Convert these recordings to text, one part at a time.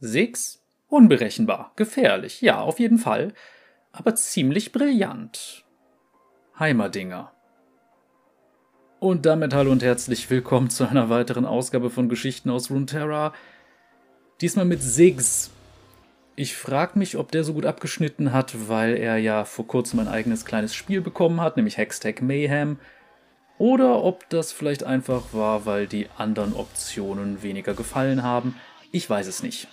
Six? Unberechenbar, gefährlich, ja, auf jeden Fall, aber ziemlich brillant. Heimerdinger. Und damit hallo und herzlich willkommen zu einer weiteren Ausgabe von Geschichten aus Runeterra. Diesmal mit Siggs. Ich frage mich, ob der so gut abgeschnitten hat, weil er ja vor kurzem ein eigenes kleines Spiel bekommen hat, nämlich Hextech Mayhem. Oder ob das vielleicht einfach war, weil die anderen Optionen weniger gefallen haben. Ich weiß es nicht.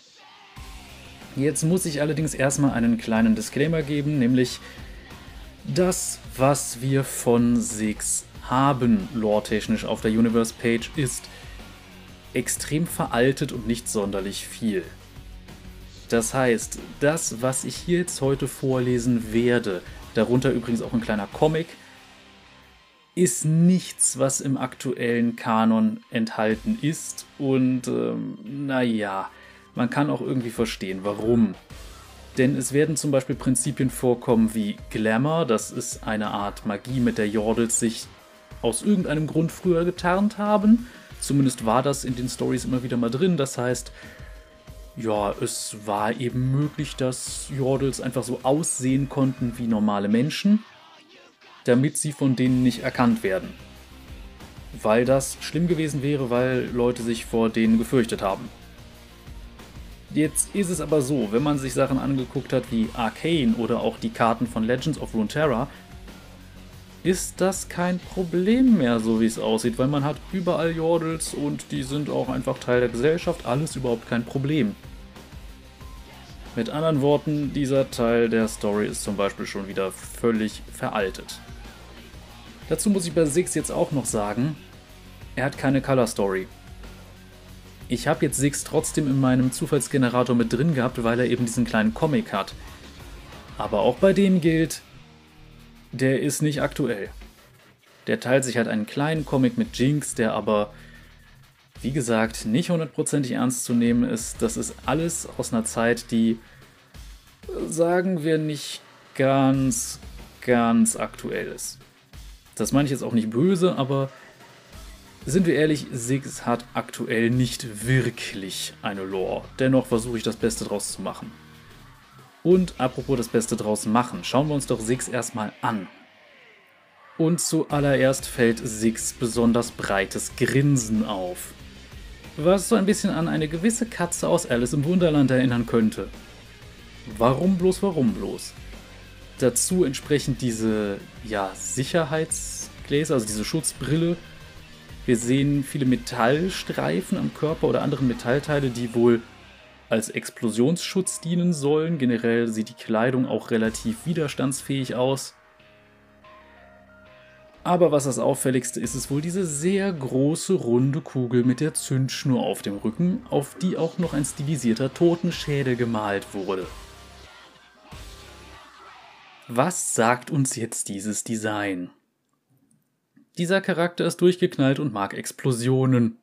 Jetzt muss ich allerdings erstmal einen kleinen Disclaimer geben, nämlich das, was wir von Six haben, lore-technisch auf der Universe-Page, ist extrem veraltet und nicht sonderlich viel. Das heißt, das, was ich hier jetzt heute vorlesen werde, darunter übrigens auch ein kleiner Comic, ist nichts, was im aktuellen Kanon enthalten ist. Und ähm, naja, man kann auch irgendwie verstehen, warum. Denn es werden zum Beispiel Prinzipien vorkommen wie Glamour, das ist eine Art Magie, mit der Jordels sich aus irgendeinem Grund früher getarnt haben. Zumindest war das in den Stories immer wieder mal drin. Das heißt, ja, es war eben möglich, dass Jordels einfach so aussehen konnten wie normale Menschen, damit sie von denen nicht erkannt werden. Weil das schlimm gewesen wäre, weil Leute sich vor denen gefürchtet haben. Jetzt ist es aber so, wenn man sich Sachen angeguckt hat wie Arcane oder auch die Karten von Legends of Runeterra, ist das kein Problem mehr, so wie es aussieht, weil man hat überall Jordels und die sind auch einfach Teil der Gesellschaft, alles überhaupt kein Problem. Mit anderen Worten, dieser Teil der Story ist zum Beispiel schon wieder völlig veraltet. Dazu muss ich bei Six jetzt auch noch sagen, er hat keine Color Story. Ich habe jetzt Six trotzdem in meinem Zufallsgenerator mit drin gehabt, weil er eben diesen kleinen Comic hat. Aber auch bei dem gilt, der ist nicht aktuell. Der teilt sich halt einen kleinen Comic mit Jinx, der aber, wie gesagt, nicht hundertprozentig ernst zu nehmen ist. Das ist alles aus einer Zeit, die, sagen wir, nicht ganz, ganz aktuell ist. Das meine ich jetzt auch nicht böse, aber sind wir ehrlich, Six hat aktuell nicht wirklich eine Lore. Dennoch versuche ich das Beste draus zu machen. Und apropos das Beste draus machen, schauen wir uns doch Six erstmal an. Und zuallererst fällt Six besonders breites Grinsen auf. Was so ein bisschen an eine gewisse Katze aus Alice im Wunderland erinnern könnte. Warum bloß, warum bloß? Dazu entsprechend diese, ja, Sicherheitsgläser, also diese Schutzbrille, wir sehen viele Metallstreifen am Körper oder andere Metallteile, die wohl als Explosionsschutz dienen sollen. Generell sieht die Kleidung auch relativ widerstandsfähig aus. Aber was das auffälligste ist, ist wohl diese sehr große runde Kugel mit der Zündschnur auf dem Rücken, auf die auch noch ein stilisierter Totenschädel gemalt wurde. Was sagt uns jetzt dieses Design? Dieser Charakter ist durchgeknallt und mag Explosionen.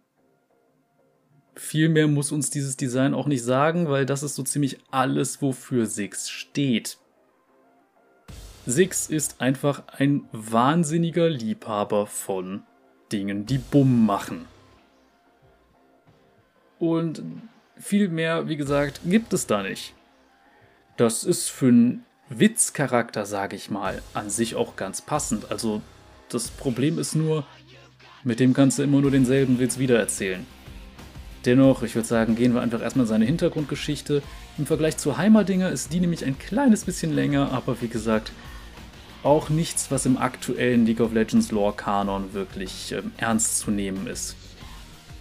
Viel mehr muss uns dieses Design auch nicht sagen, weil das ist so ziemlich alles, wofür Six steht. Six ist einfach ein wahnsinniger Liebhaber von Dingen, die Bumm machen. Und viel mehr, wie gesagt, gibt es da nicht. Das ist für einen Witzcharakter, sage ich mal, an sich auch ganz passend. Also das Problem ist nur, mit dem kannst du immer nur denselben Witz wiedererzählen. Dennoch, ich würde sagen, gehen wir einfach erstmal seine Hintergrundgeschichte. Im Vergleich zu Heimerdinger ist die nämlich ein kleines bisschen länger, aber wie gesagt, auch nichts, was im aktuellen League of Legends Lore Kanon wirklich ähm, ernst zu nehmen ist.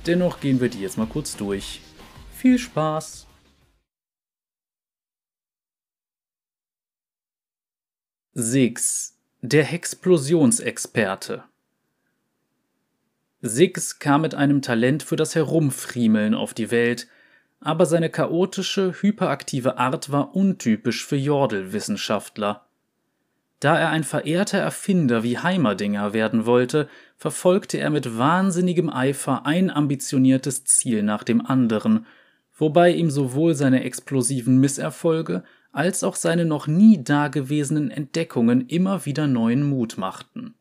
Dennoch gehen wir die jetzt mal kurz durch. Viel Spaß! Six der Hexplosionsexperte Six kam mit einem Talent für das Herumfriemeln auf die Welt, aber seine chaotische, hyperaktive Art war untypisch für Jordel-Wissenschaftler. Da er ein verehrter Erfinder wie Heimerdinger werden wollte, verfolgte er mit wahnsinnigem Eifer ein ambitioniertes Ziel nach dem anderen, wobei ihm sowohl seine explosiven Misserfolge als auch seine noch nie dagewesenen Entdeckungen immer wieder neuen Mut machten.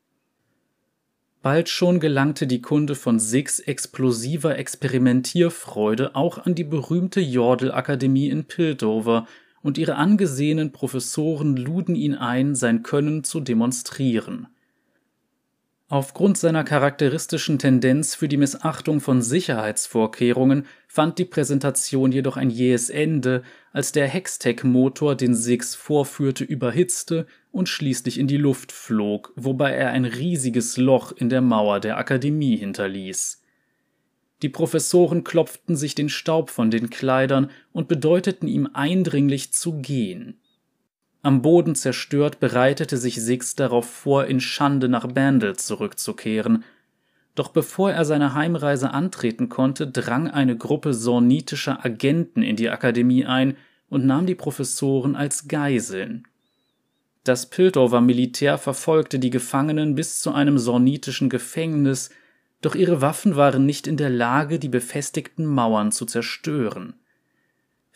Bald schon gelangte die Kunde von Six explosiver Experimentierfreude auch an die berühmte Jordel-Akademie in Piltover, und ihre angesehenen Professoren luden ihn ein, sein Können zu demonstrieren. Aufgrund seiner charakteristischen Tendenz für die Missachtung von Sicherheitsvorkehrungen fand die Präsentation jedoch ein jähes Ende, als der Hextech-Motor, den Six vorführte, überhitzte und schließlich in die Luft flog, wobei er ein riesiges Loch in der Mauer der Akademie hinterließ. Die Professoren klopften sich den Staub von den Kleidern und bedeuteten ihm eindringlich zu gehen. Am Boden zerstört bereitete sich Six darauf vor, in Schande nach Bandel zurückzukehren. Doch bevor er seine Heimreise antreten konnte, drang eine Gruppe sornitischer Agenten in die Akademie ein und nahm die Professoren als Geiseln. Das Piltover Militär verfolgte die Gefangenen bis zu einem sornitischen Gefängnis, doch ihre Waffen waren nicht in der Lage, die befestigten Mauern zu zerstören.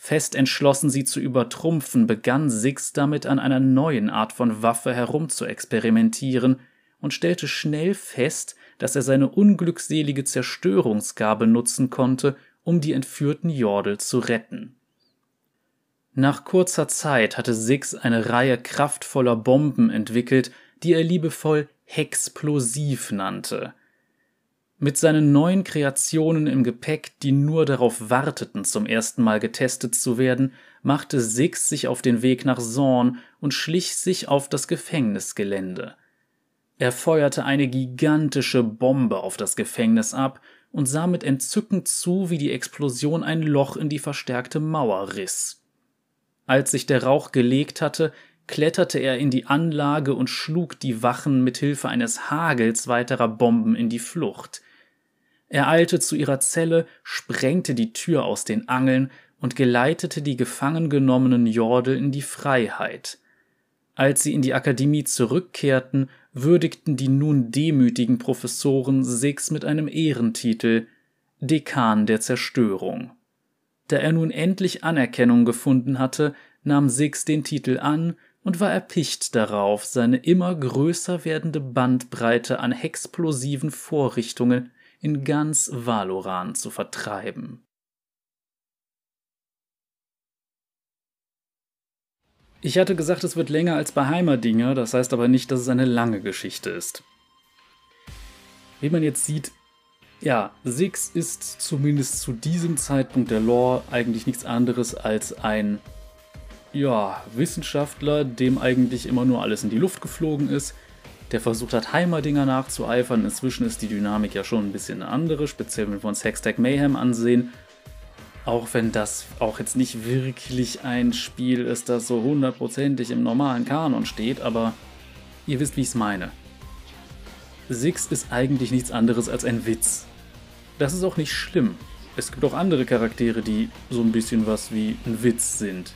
Fest entschlossen, sie zu übertrumpfen, begann Six damit an einer neuen Art von Waffe herumzuexperimentieren und stellte schnell fest, dass er seine unglückselige Zerstörungsgabe nutzen konnte, um die entführten Jordel zu retten. Nach kurzer Zeit hatte Six eine Reihe kraftvoller Bomben entwickelt, die er liebevoll Hexplosiv nannte. Mit seinen neuen Kreationen im Gepäck, die nur darauf warteten, zum ersten Mal getestet zu werden, machte Six sich auf den Weg nach Zorn und schlich sich auf das Gefängnisgelände. Er feuerte eine gigantische Bombe auf das Gefängnis ab und sah mit Entzücken zu, wie die Explosion ein Loch in die verstärkte Mauer riss. Als sich der Rauch gelegt hatte, kletterte er in die Anlage und schlug die Wachen mit Hilfe eines Hagels weiterer Bomben in die Flucht. Er eilte zu ihrer Zelle, sprengte die Tür aus den Angeln und geleitete die gefangen genommenen Jordel in die Freiheit. Als sie in die Akademie zurückkehrten, würdigten die nun demütigen Professoren Six mit einem Ehrentitel Dekan der Zerstörung. Da er nun endlich Anerkennung gefunden hatte, nahm Six den Titel an und war erpicht darauf, seine immer größer werdende Bandbreite an explosiven Vorrichtungen in ganz Valoran zu vertreiben. Ich hatte gesagt, es wird länger als bei Heimerdinger, das heißt aber nicht, dass es eine lange Geschichte ist. Wie man jetzt sieht, ja, Six ist zumindest zu diesem Zeitpunkt der Lore eigentlich nichts anderes als ein, ja, Wissenschaftler, dem eigentlich immer nur alles in die Luft geflogen ist, der versucht hat, Heimerdinger nachzueifern. Inzwischen ist die Dynamik ja schon ein bisschen eine andere, speziell wenn wir uns Hextech Mayhem ansehen. Auch wenn das auch jetzt nicht wirklich ein Spiel ist, das so hundertprozentig im normalen Kanon steht, aber ihr wisst, wie ich es meine. Six ist eigentlich nichts anderes als ein Witz. Das ist auch nicht schlimm. Es gibt auch andere Charaktere, die so ein bisschen was wie ein Witz sind.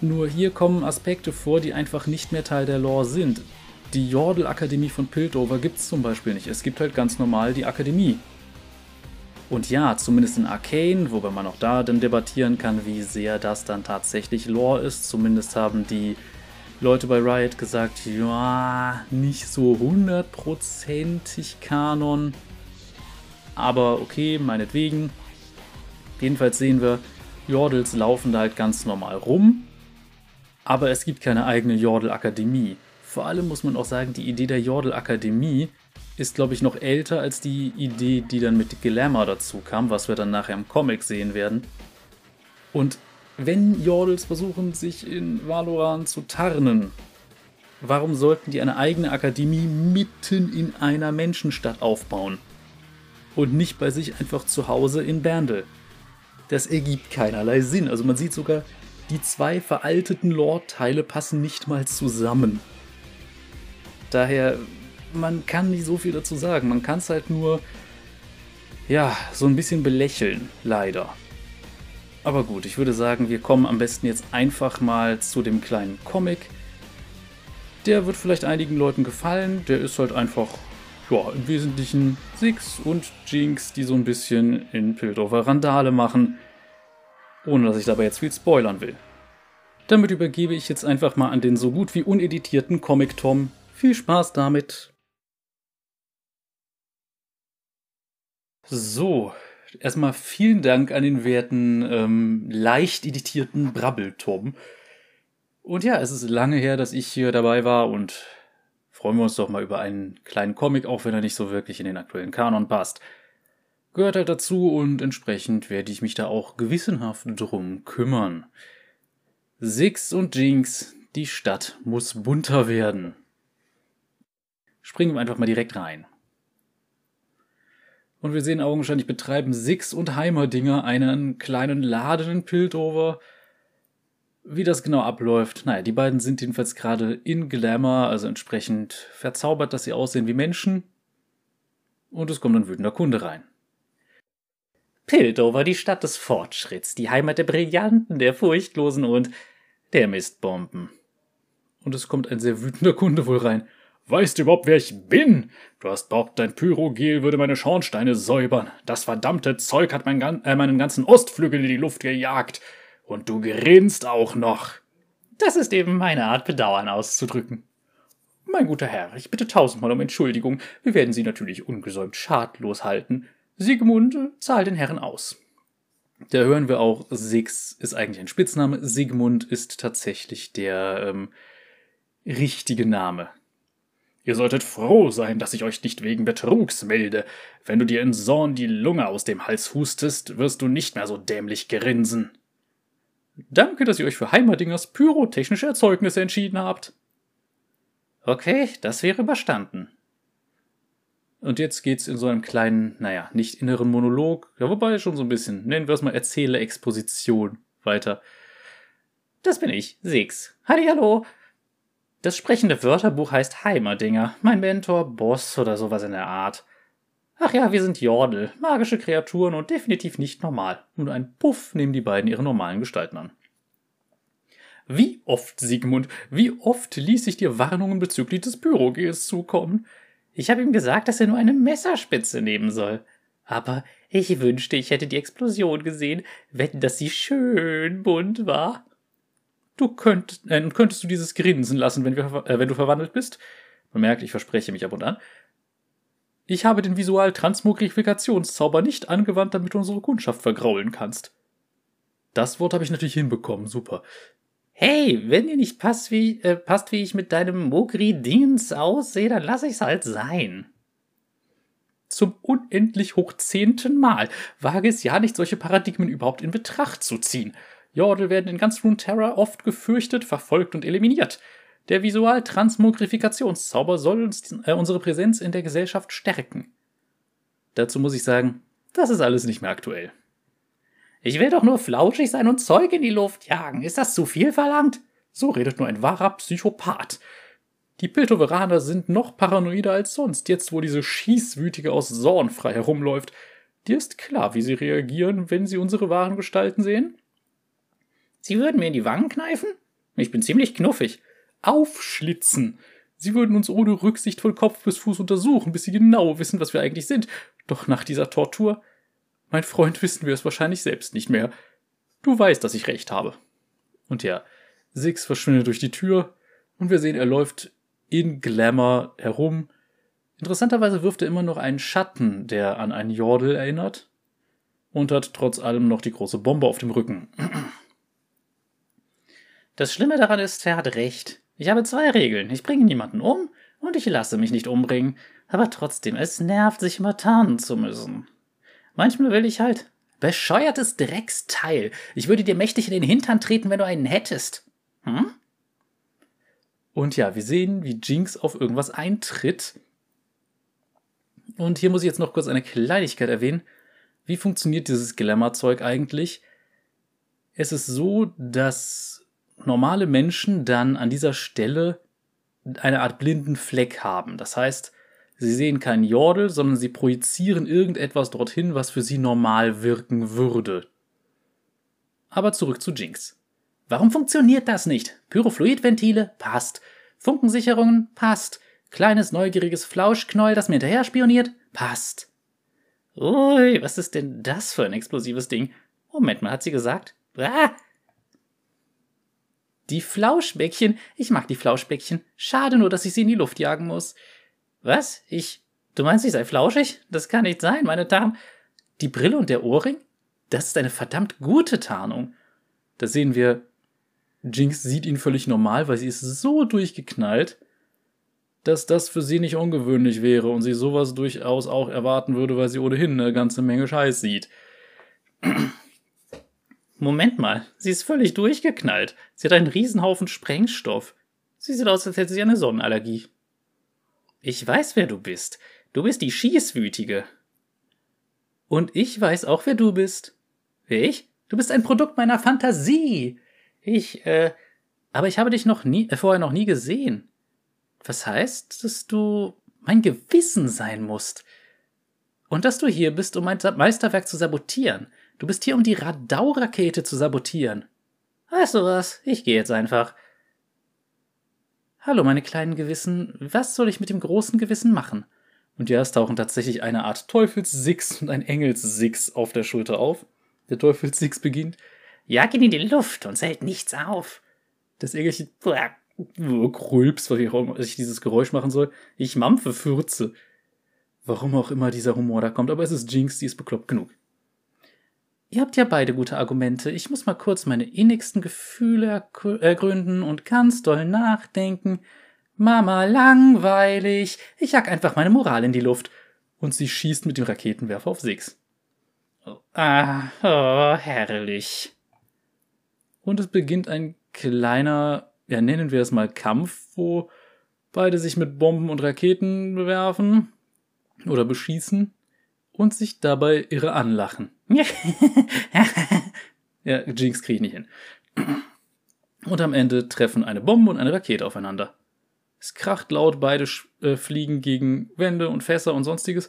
Nur hier kommen Aspekte vor, die einfach nicht mehr Teil der Lore sind. Die Jordel-Akademie von Piltover gibt es zum Beispiel nicht. Es gibt halt ganz normal die Akademie. Und ja, zumindest in Arcane, wobei man auch da dann debattieren kann, wie sehr das dann tatsächlich Lore ist. Zumindest haben die Leute bei Riot gesagt, ja, nicht so hundertprozentig Kanon. Aber okay, meinetwegen. Jedenfalls sehen wir, Jordels laufen da halt ganz normal rum. Aber es gibt keine eigene Jordel-Akademie. Vor allem muss man auch sagen, die Idee der Jordel-Akademie ist, glaube ich, noch älter als die Idee, die dann mit Glamour dazu kam, was wir dann nachher im Comic sehen werden. Und wenn Jordels versuchen, sich in Valoran zu tarnen, warum sollten die eine eigene Akademie mitten in einer Menschenstadt aufbauen? Und nicht bei sich einfach zu Hause in Berndel? Das ergibt keinerlei Sinn. Also man sieht sogar, die zwei veralteten Lore-Teile passen nicht mal zusammen. Daher, man kann nicht so viel dazu sagen. Man kann es halt nur, ja, so ein bisschen belächeln, leider. Aber gut, ich würde sagen, wir kommen am besten jetzt einfach mal zu dem kleinen Comic. Der wird vielleicht einigen Leuten gefallen. Der ist halt einfach, ja, im Wesentlichen Six und Jinx, die so ein bisschen in Piltover Randale machen. Ohne dass ich dabei jetzt viel spoilern will. Damit übergebe ich jetzt einfach mal an den so gut wie uneditierten Comic Tom, viel Spaß damit! So, erstmal vielen Dank an den werten, ähm, leicht editierten Brabbeltom. Und ja, es ist lange her, dass ich hier dabei war und freuen wir uns doch mal über einen kleinen Comic, auch wenn er nicht so wirklich in den aktuellen Kanon passt. Gehört halt dazu und entsprechend werde ich mich da auch gewissenhaft drum kümmern. Six und Jinx, die Stadt muss bunter werden. Springen wir einfach mal direkt rein. Und wir sehen augenscheinlich betreiben Six und Heimerdinger einen kleinen Laden in Piltover. Wie das genau abläuft, naja, die beiden sind jedenfalls gerade in Glamour, also entsprechend verzaubert, dass sie aussehen wie Menschen. Und es kommt ein wütender Kunde rein. Piltover, die Stadt des Fortschritts, die Heimat der Brillanten, der Furchtlosen und der Mistbomben. Und es kommt ein sehr wütender Kunde wohl rein. Weißt du überhaupt, wer ich bin? Du hast behauptet, dein Pyrogel würde meine Schornsteine säubern. Das verdammte Zeug hat mein, äh, meinen ganzen Ostflügel in die Luft gejagt. Und du grinst auch noch. Das ist eben meine Art, Bedauern auszudrücken. Mein guter Herr, ich bitte tausendmal um Entschuldigung. Wir werden Sie natürlich ungesäumt schadlos halten. Sigmund, zahl den Herren aus. Da hören wir auch, Six ist eigentlich ein Spitzname. Sigmund ist tatsächlich der ähm, richtige Name Ihr solltet froh sein, dass ich euch nicht wegen Betrugs melde. Wenn du dir in Zorn die Lunge aus dem Hals hustest, wirst du nicht mehr so dämlich grinsen. Danke, dass ihr euch für Heimerdingers pyrotechnische Erzeugnisse entschieden habt. Okay, das wäre überstanden. Und jetzt geht's in so einem kleinen, naja, nicht inneren Monolog, ja, wobei schon so ein bisschen, nennen wir es mal Erzähle Exposition weiter. Das bin ich, Six. Hallo. Das sprechende Wörterbuch heißt Heimerdinger. Mein Mentor, Boss oder sowas in der Art. Ach ja, wir sind Jordel, magische Kreaturen und definitiv nicht normal. Und ein Puff nehmen die beiden ihre normalen Gestalten an. Wie oft, Sigmund, wie oft ließ ich dir Warnungen bezüglich des Bürogels zukommen? Ich habe ihm gesagt, dass er nur eine Messerspitze nehmen soll. Aber ich wünschte, ich hätte die Explosion gesehen, wenn das sie schön bunt war. Du könntest, äh, könntest du dieses Grinsen lassen, wenn, wir, äh, wenn du verwandelt bist? Man merkt, ich verspreche mich ab und an. Ich habe den Visual-Transmogrifikationszauber nicht angewandt, damit du unsere Kundschaft vergraulen kannst. Das Wort habe ich natürlich hinbekommen, super. Hey, wenn dir nicht passt, wie, äh, passt, wie ich mit deinem Mogri-Dingens aussehe, dann lass ich's halt sein. Zum unendlich hochzehnten Mal wage es ja nicht, solche Paradigmen überhaupt in Betracht zu ziehen. Jordel werden in ganz Runeterra oft gefürchtet, verfolgt und eliminiert. Der Visual-Transmogrifikationszauber soll uns, äh, unsere Präsenz in der Gesellschaft stärken. Dazu muss ich sagen, das ist alles nicht mehr aktuell. Ich will doch nur flauschig sein und Zeug in die Luft jagen. Ist das zu viel verlangt? So redet nur ein wahrer Psychopath. Die Piltoveraner sind noch paranoider als sonst, jetzt wo diese Schießwütige aus Zorn frei herumläuft. Dir ist klar, wie sie reagieren, wenn sie unsere wahren Gestalten sehen? Sie würden mir in die Wangen kneifen? Ich bin ziemlich knuffig. Aufschlitzen! Sie würden uns ohne Rücksicht von Kopf bis Fuß untersuchen, bis sie genau wissen, was wir eigentlich sind. Doch nach dieser Tortur, mein Freund, wissen wir es wahrscheinlich selbst nicht mehr. Du weißt, dass ich recht habe. Und ja, Six verschwindet durch die Tür und wir sehen, er läuft in Glamour herum. Interessanterweise wirft er immer noch einen Schatten, der an einen Jordel erinnert und hat trotz allem noch die große Bombe auf dem Rücken. Das Schlimme daran ist, er hat recht. Ich habe zwei Regeln. Ich bringe niemanden um und ich lasse mich nicht umbringen. Aber trotzdem, es nervt, sich immer tarnen zu müssen. Manchmal will ich halt. Bescheuertes Drecksteil. Ich würde dir mächtig in den Hintern treten, wenn du einen hättest. Hm? Und ja, wir sehen, wie Jinx auf irgendwas eintritt. Und hier muss ich jetzt noch kurz eine Kleinigkeit erwähnen. Wie funktioniert dieses Glamour-Zeug eigentlich? Es ist so, dass normale Menschen dann an dieser Stelle eine Art blinden Fleck haben. Das heißt, sie sehen keinen Jordel, sondern sie projizieren irgendetwas dorthin, was für sie normal wirken würde. Aber zurück zu Jinx. Warum funktioniert das nicht? Pyrofluidventile? Passt. Funkensicherungen? Passt. Kleines neugieriges Flauschknäuel, das mir hinterher spioniert? Passt. Ui, was ist denn das für ein explosives Ding? Moment mal, hat sie gesagt? Ah, die Flauschbäckchen. Ich mag die Flauschbäckchen. Schade nur, dass ich sie in die Luft jagen muss. Was? Ich Du meinst, ich sei flauschig? Das kann nicht sein, meine Tarn. Die Brille und der Ohrring? Das ist eine verdammt gute Tarnung. Da sehen wir, Jinx sieht ihn völlig normal, weil sie ist so durchgeknallt, dass das für sie nicht ungewöhnlich wäre und sie sowas durchaus auch erwarten würde, weil sie ohnehin eine ganze Menge Scheiß sieht. Moment mal, sie ist völlig durchgeknallt. Sie hat einen Riesenhaufen Sprengstoff. Sie sieht aus, als hätte sie eine Sonnenallergie. Ich weiß, wer du bist. Du bist die Schießwütige. Und ich weiß auch, wer du bist. Ich? Du bist ein Produkt meiner Fantasie. Ich, äh, aber ich habe dich noch nie, äh, vorher noch nie gesehen. Was heißt, dass du mein Gewissen sein musst. Und dass du hier bist, um mein Meisterwerk zu sabotieren. Du bist hier, um die Radau-Rakete zu sabotieren. Weißt du was? Ich gehe jetzt einfach. Hallo, meine kleinen Gewissen. Was soll ich mit dem großen Gewissen machen? Und ja, es tauchen tatsächlich eine Art Teufelssix und ein Engelssix auf der Schulter auf. Der Teufelssix beginnt. Jag ihn in die Luft und hält nichts auf. Das Engelchen krülps, was ich dieses Geräusch machen soll. Ich mampfe Fürze. Warum auch immer dieser Humor da kommt, aber es ist Jinx, die ist bekloppt genug. Ihr habt ja beide gute Argumente. Ich muss mal kurz meine innigsten Gefühle ergründen und ganz doll nachdenken. Mama, langweilig. Ich jag einfach meine Moral in die Luft. Und sie schießt mit dem Raketenwerfer auf Six. Oh, ah, oh, herrlich. Und es beginnt ein kleiner, ja, nennen wir es mal Kampf, wo beide sich mit Bomben und Raketen bewerfen oder beschießen und sich dabei irre anlachen. ja, Jinx kriege ich nicht hin. Und am Ende treffen eine Bombe und eine Rakete aufeinander. Es kracht laut, beide äh, fliegen gegen Wände und Fässer und sonstiges,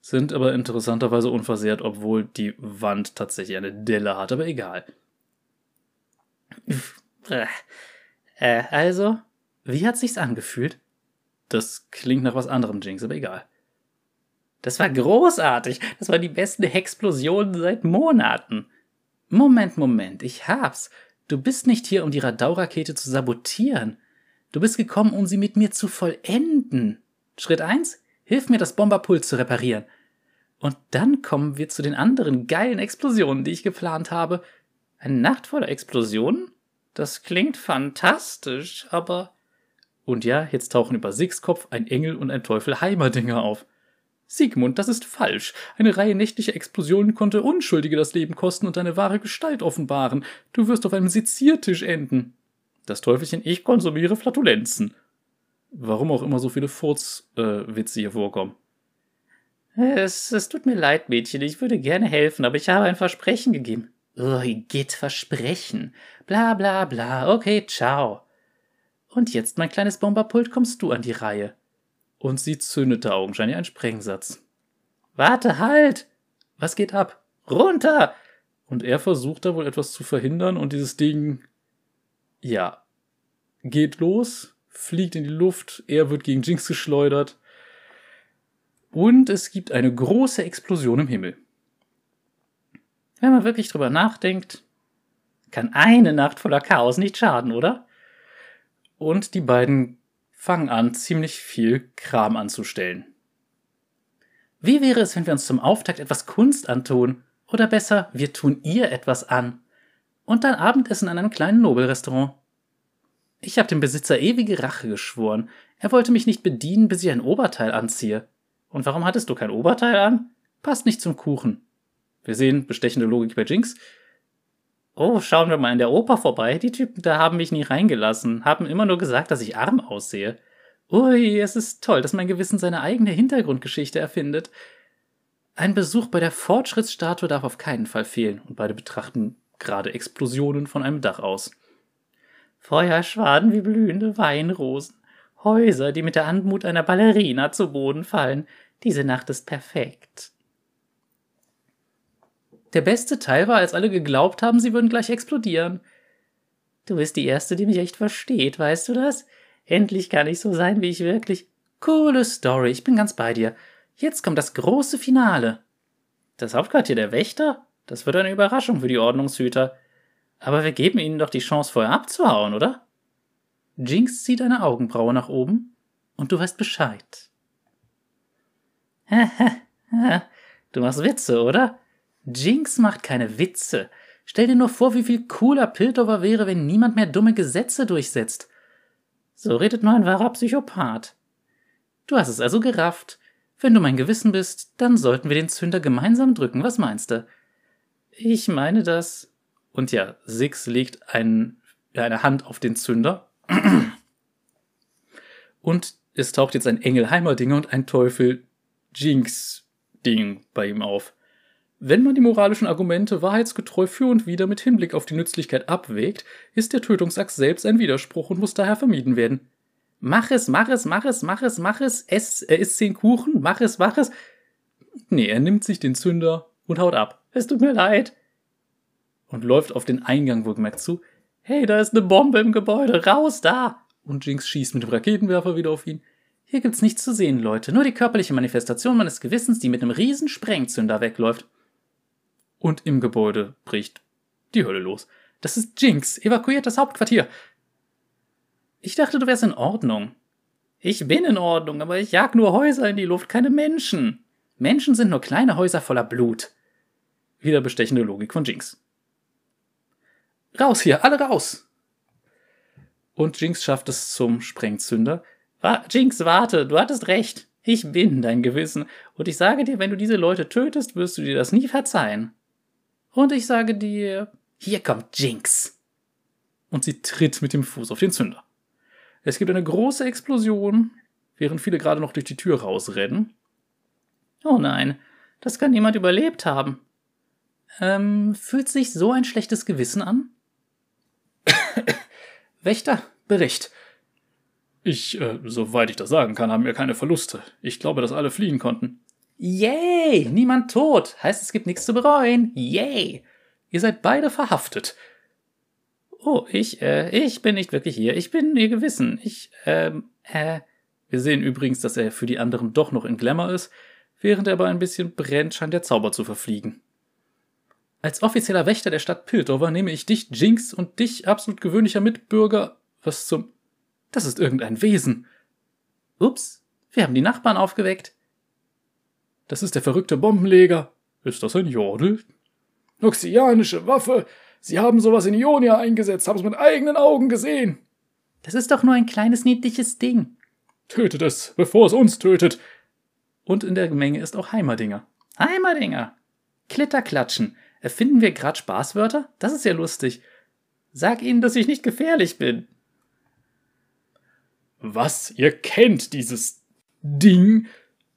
sind aber interessanterweise unversehrt, obwohl die Wand tatsächlich eine Delle hat, aber egal. Äh, also, wie hat sich's angefühlt? Das klingt nach was anderem, Jinx, aber egal. Das war großartig. Das war die beste Explosion seit Monaten. Moment, Moment, ich hab's. Du bist nicht hier, um die Radau-Rakete zu sabotieren. Du bist gekommen, um sie mit mir zu vollenden. Schritt eins: Hilf mir, das Bomberpult zu reparieren. Und dann kommen wir zu den anderen geilen Explosionen, die ich geplant habe. Eine Nacht voller Explosionen? Das klingt fantastisch, aber. Und ja, jetzt tauchen über Six Kopf ein Engel und ein Teufel Heimerdinger auf. Sigmund, das ist falsch. Eine Reihe nächtlicher Explosionen konnte Unschuldige das Leben kosten und deine wahre Gestalt offenbaren. Du wirst auf einem Seziertisch enden. Das Teufelchen, ich konsumiere Flatulenzen. Warum auch immer so viele Furzwitze äh, hier vorkommen. Es, es tut mir leid, Mädchen, ich würde gerne helfen, aber ich habe ein Versprechen gegeben. Oh, geht Versprechen. Bla bla bla. Okay, ciao. Und jetzt, mein kleines Bomberpult, kommst du an die Reihe und sie zündete augenscheinlich einen Sprengsatz. Warte, halt! Was geht ab? Runter! Und er versucht da wohl etwas zu verhindern und dieses Ding, ja, geht los, fliegt in die Luft, er wird gegen Jinx geschleudert und es gibt eine große Explosion im Himmel. Wenn man wirklich drüber nachdenkt, kann eine Nacht voller Chaos nicht schaden, oder? Und die beiden fangen an, ziemlich viel Kram anzustellen. Wie wäre es, wenn wir uns zum Auftakt etwas Kunst antun? Oder besser, wir tun ihr etwas an. Und dann Abendessen an einem kleinen Nobelrestaurant. Ich habe dem Besitzer ewige Rache geschworen. Er wollte mich nicht bedienen, bis ich ein Oberteil anziehe. Und warum hattest du kein Oberteil an? Passt nicht zum Kuchen. Wir sehen bestechende Logik bei Jinx. Oh, schauen wir mal in der Oper vorbei. Die Typen da haben mich nie reingelassen, haben immer nur gesagt, dass ich arm aussehe. Ui, es ist toll, dass mein Gewissen seine eigene Hintergrundgeschichte erfindet. Ein Besuch bei der Fortschrittsstatue darf auf keinen Fall fehlen, und beide betrachten gerade Explosionen von einem Dach aus. Feuerschwaden wie blühende Weinrosen. Häuser, die mit der Anmut einer Ballerina zu Boden fallen. Diese Nacht ist perfekt. Der beste Teil war, als alle geglaubt haben, sie würden gleich explodieren. Du bist die Erste, die mich echt versteht, weißt du das? Endlich kann ich so sein, wie ich wirklich. Coole Story, ich bin ganz bei dir. Jetzt kommt das große Finale. Das Hauptquartier der Wächter? Das wird eine Überraschung für die Ordnungshüter. Aber wir geben ihnen doch die Chance, vorher abzuhauen, oder? Jinx zieht eine Augenbraue nach oben und du weißt Bescheid. du machst Witze, oder? Jinx macht keine Witze. Stell dir nur vor, wie viel cooler Piltover wäre, wenn niemand mehr dumme Gesetze durchsetzt. So redet nur ein wahrer Psychopath. Du hast es also gerafft. Wenn du mein Gewissen bist, dann sollten wir den Zünder gemeinsam drücken. Was meinst du? Ich meine das. Und ja, Six legt ein, eine Hand auf den Zünder. Und es taucht jetzt ein Engel Heimerdinger und ein Teufel Jinx-Ding bei ihm auf. Wenn man die moralischen Argumente wahrheitsgetreu für und wieder mit Hinblick auf die Nützlichkeit abwägt, ist der Tötungsakt selbst ein Widerspruch und muss daher vermieden werden. Mach es, mach es, mach es, mach es, mach es, ess, er isst zehn Kuchen, mach es, mach es. Nee, er nimmt sich den Zünder und haut ab. Es tut mir leid. Und läuft auf den Eingang wohlgemerkt zu. Hey, da ist eine Bombe im Gebäude, raus da! Und Jinx schießt mit dem Raketenwerfer wieder auf ihn. Hier gibt's nichts zu sehen, Leute, nur die körperliche Manifestation meines Gewissens, die mit einem riesen Sprengzünder wegläuft. Und im Gebäude bricht die Hölle los. Das ist Jinx, evakuiert das Hauptquartier. Ich dachte, du wärst in Ordnung. Ich bin in Ordnung, aber ich jag nur Häuser in die Luft, keine Menschen. Menschen sind nur kleine Häuser voller Blut. Wieder bestechende Logik von Jinx. Raus hier, alle raus! Und Jinx schafft es zum Sprengzünder. Wa Jinx, warte, du hattest recht. Ich bin dein Gewissen. Und ich sage dir, wenn du diese Leute tötest, wirst du dir das nie verzeihen. Und ich sage dir, hier kommt Jinx. Und sie tritt mit dem Fuß auf den Zünder. Es gibt eine große Explosion, während viele gerade noch durch die Tür rausrennen. Oh nein, das kann niemand überlebt haben. Ähm, fühlt sich so ein schlechtes Gewissen an? Wächter, Bericht. Ich, äh, soweit ich das sagen kann, haben wir keine Verluste. Ich glaube, dass alle fliehen konnten. Yay! Niemand tot. Heißt, es gibt nichts zu bereuen. Yay! Ihr seid beide verhaftet. Oh, ich, äh, ich bin nicht wirklich hier. Ich bin ihr Gewissen. Ich, ähm, äh. Wir sehen übrigens, dass er für die anderen doch noch in Glamour ist. Während er aber ein bisschen brennt, scheint der Zauber zu verfliegen. Als offizieller Wächter der Stadt Piltover nehme ich dich, Jinx, und dich, absolut gewöhnlicher Mitbürger. Was zum. Das ist irgendein Wesen. Ups, wir haben die Nachbarn aufgeweckt. Das ist der verrückte Bombenleger. Ist das ein Jordel? Oxianische Waffe. Sie haben sowas in Ionia eingesetzt, haben es mit eigenen Augen gesehen. Das ist doch nur ein kleines niedliches Ding. Tötet es, bevor es uns tötet. Und in der Menge ist auch Heimerdinger. Heimerdinger. Klitterklatschen. Erfinden wir grad Spaßwörter? Das ist ja lustig. Sag ihnen, dass ich nicht gefährlich bin. Was? Ihr kennt dieses Ding?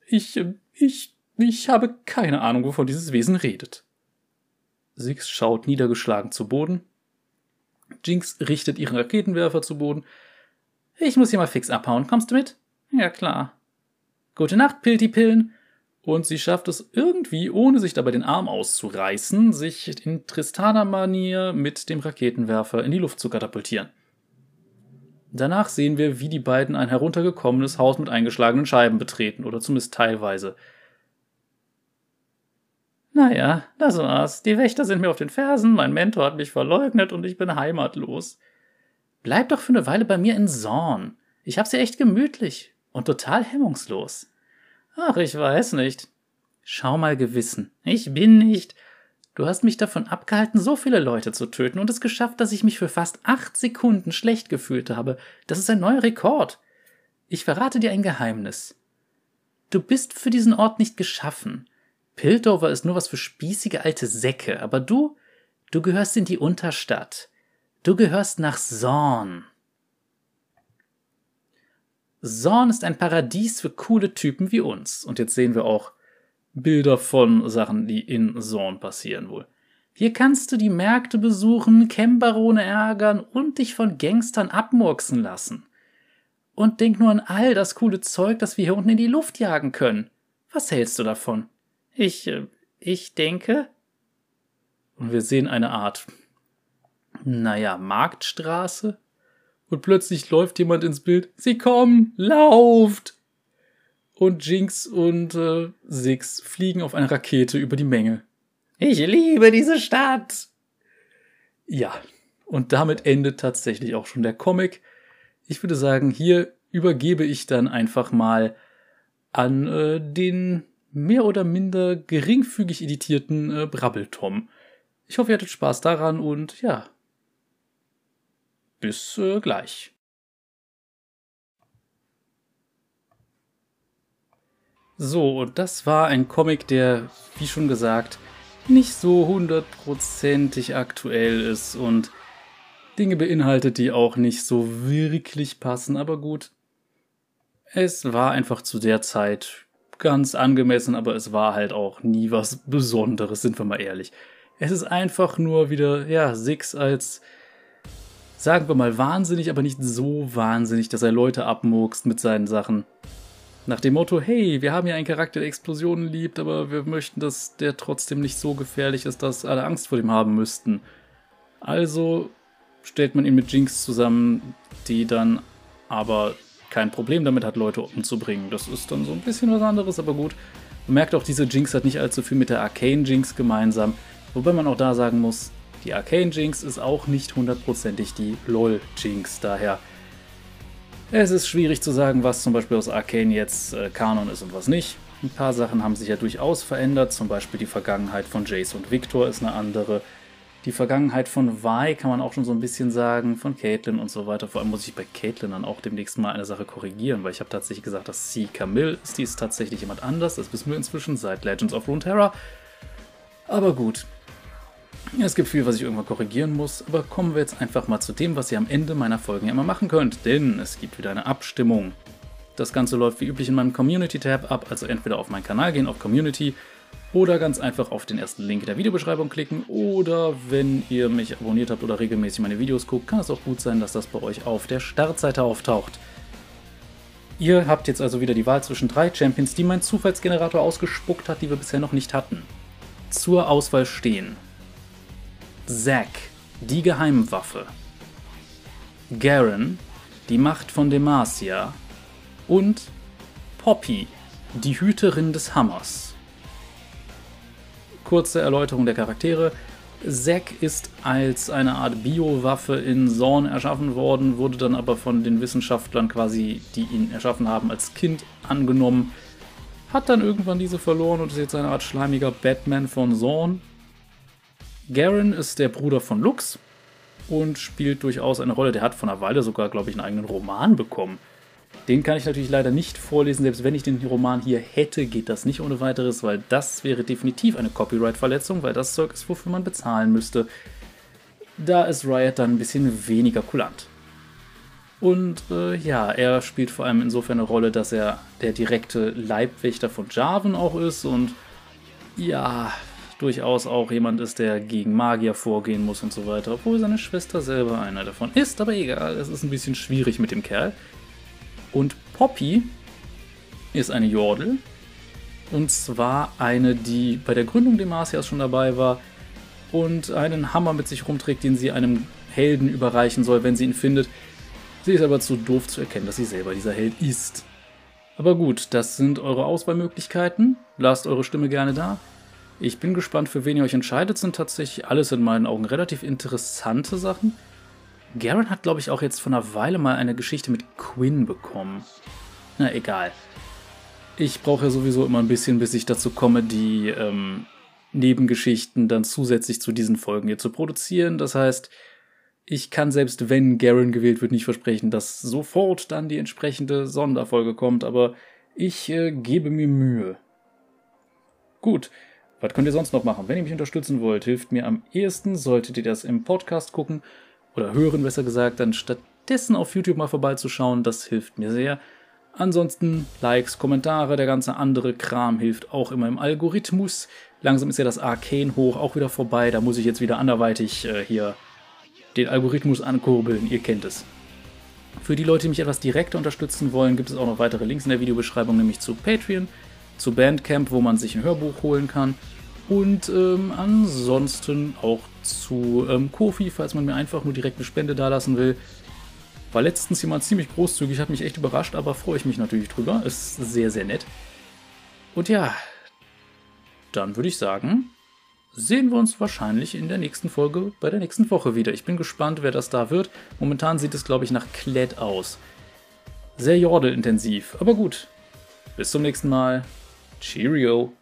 Ich, ich, ich habe keine Ahnung, wovon dieses Wesen redet. Six schaut niedergeschlagen zu Boden. Jinx richtet ihren Raketenwerfer zu Boden. Ich muss hier mal fix abhauen. Kommst du mit? Ja, klar. Gute Nacht, Pilti-Pillen. Und sie schafft es irgendwie, ohne sich dabei den Arm auszureißen, sich in Tristana-Manier mit dem Raketenwerfer in die Luft zu katapultieren. Danach sehen wir, wie die beiden ein heruntergekommenes Haus mit eingeschlagenen Scheiben betreten, oder zumindest teilweise. Naja, das war's. Die Wächter sind mir auf den Fersen, mein Mentor hat mich verleugnet und ich bin heimatlos. Bleib doch für eine Weile bei mir in Zorn. Ich hab's ja echt gemütlich und total hemmungslos. Ach, ich weiß nicht. Schau mal Gewissen. Ich bin nicht. Du hast mich davon abgehalten, so viele Leute zu töten und es geschafft, dass ich mich für fast acht Sekunden schlecht gefühlt habe. Das ist ein neuer Rekord. Ich verrate dir ein Geheimnis. Du bist für diesen Ort nicht geschaffen. Piltover ist nur was für spießige alte Säcke, aber du, du gehörst in die Unterstadt. Du gehörst nach Zorn. Zorn ist ein Paradies für coole Typen wie uns. Und jetzt sehen wir auch Bilder von Sachen, die in Zorn passieren wohl. Hier kannst du die Märkte besuchen, Kämbarone ärgern und dich von Gangstern abmurksen lassen. Und denk nur an all das coole Zeug, das wir hier unten in die Luft jagen können. Was hältst du davon? Ich, äh, ich denke. Und wir sehen eine Art, naja, Marktstraße. Und plötzlich läuft jemand ins Bild. Sie kommen, lauft! Und Jinx und äh, Six fliegen auf einer Rakete über die Menge. Ich liebe diese Stadt! Ja, und damit endet tatsächlich auch schon der Comic. Ich würde sagen, hier übergebe ich dann einfach mal an äh, den mehr oder minder geringfügig editierten äh, Brabbeltom. Ich hoffe, ihr hattet Spaß daran und ja, bis äh, gleich. So, und das war ein Comic, der, wie schon gesagt, nicht so hundertprozentig aktuell ist und Dinge beinhaltet, die auch nicht so wirklich passen, aber gut. Es war einfach zu der Zeit ganz angemessen, aber es war halt auch nie was Besonderes, sind wir mal ehrlich. Es ist einfach nur wieder, ja, Six als, sagen wir mal, wahnsinnig, aber nicht so wahnsinnig, dass er Leute abmurkst mit seinen Sachen. Nach dem Motto, hey, wir haben ja einen Charakter, der Explosionen liebt, aber wir möchten, dass der trotzdem nicht so gefährlich ist, dass alle Angst vor dem haben müssten. Also stellt man ihn mit Jinx zusammen, die dann aber kein Problem damit hat, Leute umzubringen. Das ist dann so ein bisschen was anderes, aber gut. Man merkt auch, diese Jinx hat nicht allzu viel mit der Arcane Jinx gemeinsam. Wobei man auch da sagen muss, die Arcane Jinx ist auch nicht hundertprozentig die LOL Jinx. Daher es ist schwierig zu sagen, was zum Beispiel aus Arcane jetzt äh, Kanon ist und was nicht. Ein paar Sachen haben sich ja durchaus verändert, zum Beispiel die Vergangenheit von Jace und Victor ist eine andere. Die Vergangenheit von Vi kann man auch schon so ein bisschen sagen, von Caitlyn und so weiter. Vor allem muss ich bei Caitlyn dann auch demnächst mal eine Sache korrigieren, weil ich habe tatsächlich gesagt, dass sie Camille ist. Die ist tatsächlich jemand anders. Das wissen wir inzwischen seit Legends of Runeterra. Aber gut. Es gibt viel, was ich irgendwann korrigieren muss, aber kommen wir jetzt einfach mal zu dem, was ihr am Ende meiner Folgen immer machen könnt, denn es gibt wieder eine Abstimmung. Das Ganze läuft wie üblich in meinem Community-Tab ab, also entweder auf meinen Kanal gehen, auf Community oder ganz einfach auf den ersten Link in der Videobeschreibung klicken oder wenn ihr mich abonniert habt oder regelmäßig meine Videos guckt, kann es auch gut sein, dass das bei euch auf der Startseite auftaucht. Ihr habt jetzt also wieder die Wahl zwischen drei Champions, die mein Zufallsgenerator ausgespuckt hat, die wir bisher noch nicht hatten. Zur Auswahl stehen Zack, die Geheimwaffe. Garen, die Macht von Demacia. Und Poppy, die Hüterin des Hammers. Kurze Erläuterung der Charaktere. Zack ist als eine Art Biowaffe in Zorn erschaffen worden, wurde dann aber von den Wissenschaftlern quasi, die ihn erschaffen haben, als Kind angenommen. Hat dann irgendwann diese verloren und ist jetzt eine Art schleimiger Batman von Zorn. Garen ist der Bruder von Lux und spielt durchaus eine Rolle. Der hat von einer Weile sogar, glaube ich, einen eigenen Roman bekommen. Den kann ich natürlich leider nicht vorlesen. Selbst wenn ich den Roman hier hätte, geht das nicht ohne weiteres, weil das wäre definitiv eine Copyright-Verletzung, weil das Zeug ist, wofür man bezahlen müsste. Da ist Riot dann ein bisschen weniger kulant. Und äh, ja, er spielt vor allem insofern eine Rolle, dass er der direkte Leibwächter von Jarvan auch ist und ja, durchaus auch jemand ist, der gegen Magier vorgehen muss und so weiter, obwohl seine Schwester selber einer davon ist, aber egal, es ist ein bisschen schwierig mit dem Kerl. Und Poppy ist eine Jordel, und zwar eine, die bei der Gründung Demasias schon dabei war und einen Hammer mit sich rumträgt, den sie einem Helden überreichen soll, wenn sie ihn findet. Sie ist aber zu doof zu erkennen, dass sie selber dieser Held ist. Aber gut, das sind eure Auswahlmöglichkeiten. Lasst eure Stimme gerne da. Ich bin gespannt, für wen ihr euch entscheidet. Sind tatsächlich alles in meinen Augen relativ interessante Sachen. Garen hat, glaube ich, auch jetzt vor einer Weile mal eine Geschichte mit Quinn bekommen. Na, egal. Ich brauche ja sowieso immer ein bisschen, bis ich dazu komme, die ähm, Nebengeschichten dann zusätzlich zu diesen Folgen hier zu produzieren. Das heißt, ich kann selbst wenn Garen gewählt wird, nicht versprechen, dass sofort dann die entsprechende Sonderfolge kommt, aber ich äh, gebe mir Mühe. Gut, was könnt ihr sonst noch machen? Wenn ihr mich unterstützen wollt, hilft mir am ehesten, solltet ihr das im Podcast gucken oder hören, besser gesagt, dann stattdessen auf YouTube mal vorbeizuschauen. Das hilft mir sehr. Ansonsten Likes, Kommentare, der ganze andere Kram hilft auch immer im Algorithmus. Langsam ist ja das Arcane hoch auch wieder vorbei. Da muss ich jetzt wieder anderweitig äh, hier den Algorithmus ankurbeln. Ihr kennt es. Für die Leute, die mich etwas direkter unterstützen wollen, gibt es auch noch weitere Links in der Videobeschreibung, nämlich zu Patreon zu Bandcamp, wo man sich ein Hörbuch holen kann. Und ähm, ansonsten auch zu ähm, Kofi, falls man mir einfach nur direkt eine Spende dalassen will. War letztens jemand ziemlich großzügig, hat mich echt überrascht, aber freue ich mich natürlich drüber. Ist sehr, sehr nett. Und ja, dann würde ich sagen, sehen wir uns wahrscheinlich in der nächsten Folge bei der nächsten Woche wieder. Ich bin gespannt, wer das da wird. Momentan sieht es, glaube ich, nach Klett aus. Sehr jordelintensiv, aber gut. Bis zum nächsten Mal. Cheerio!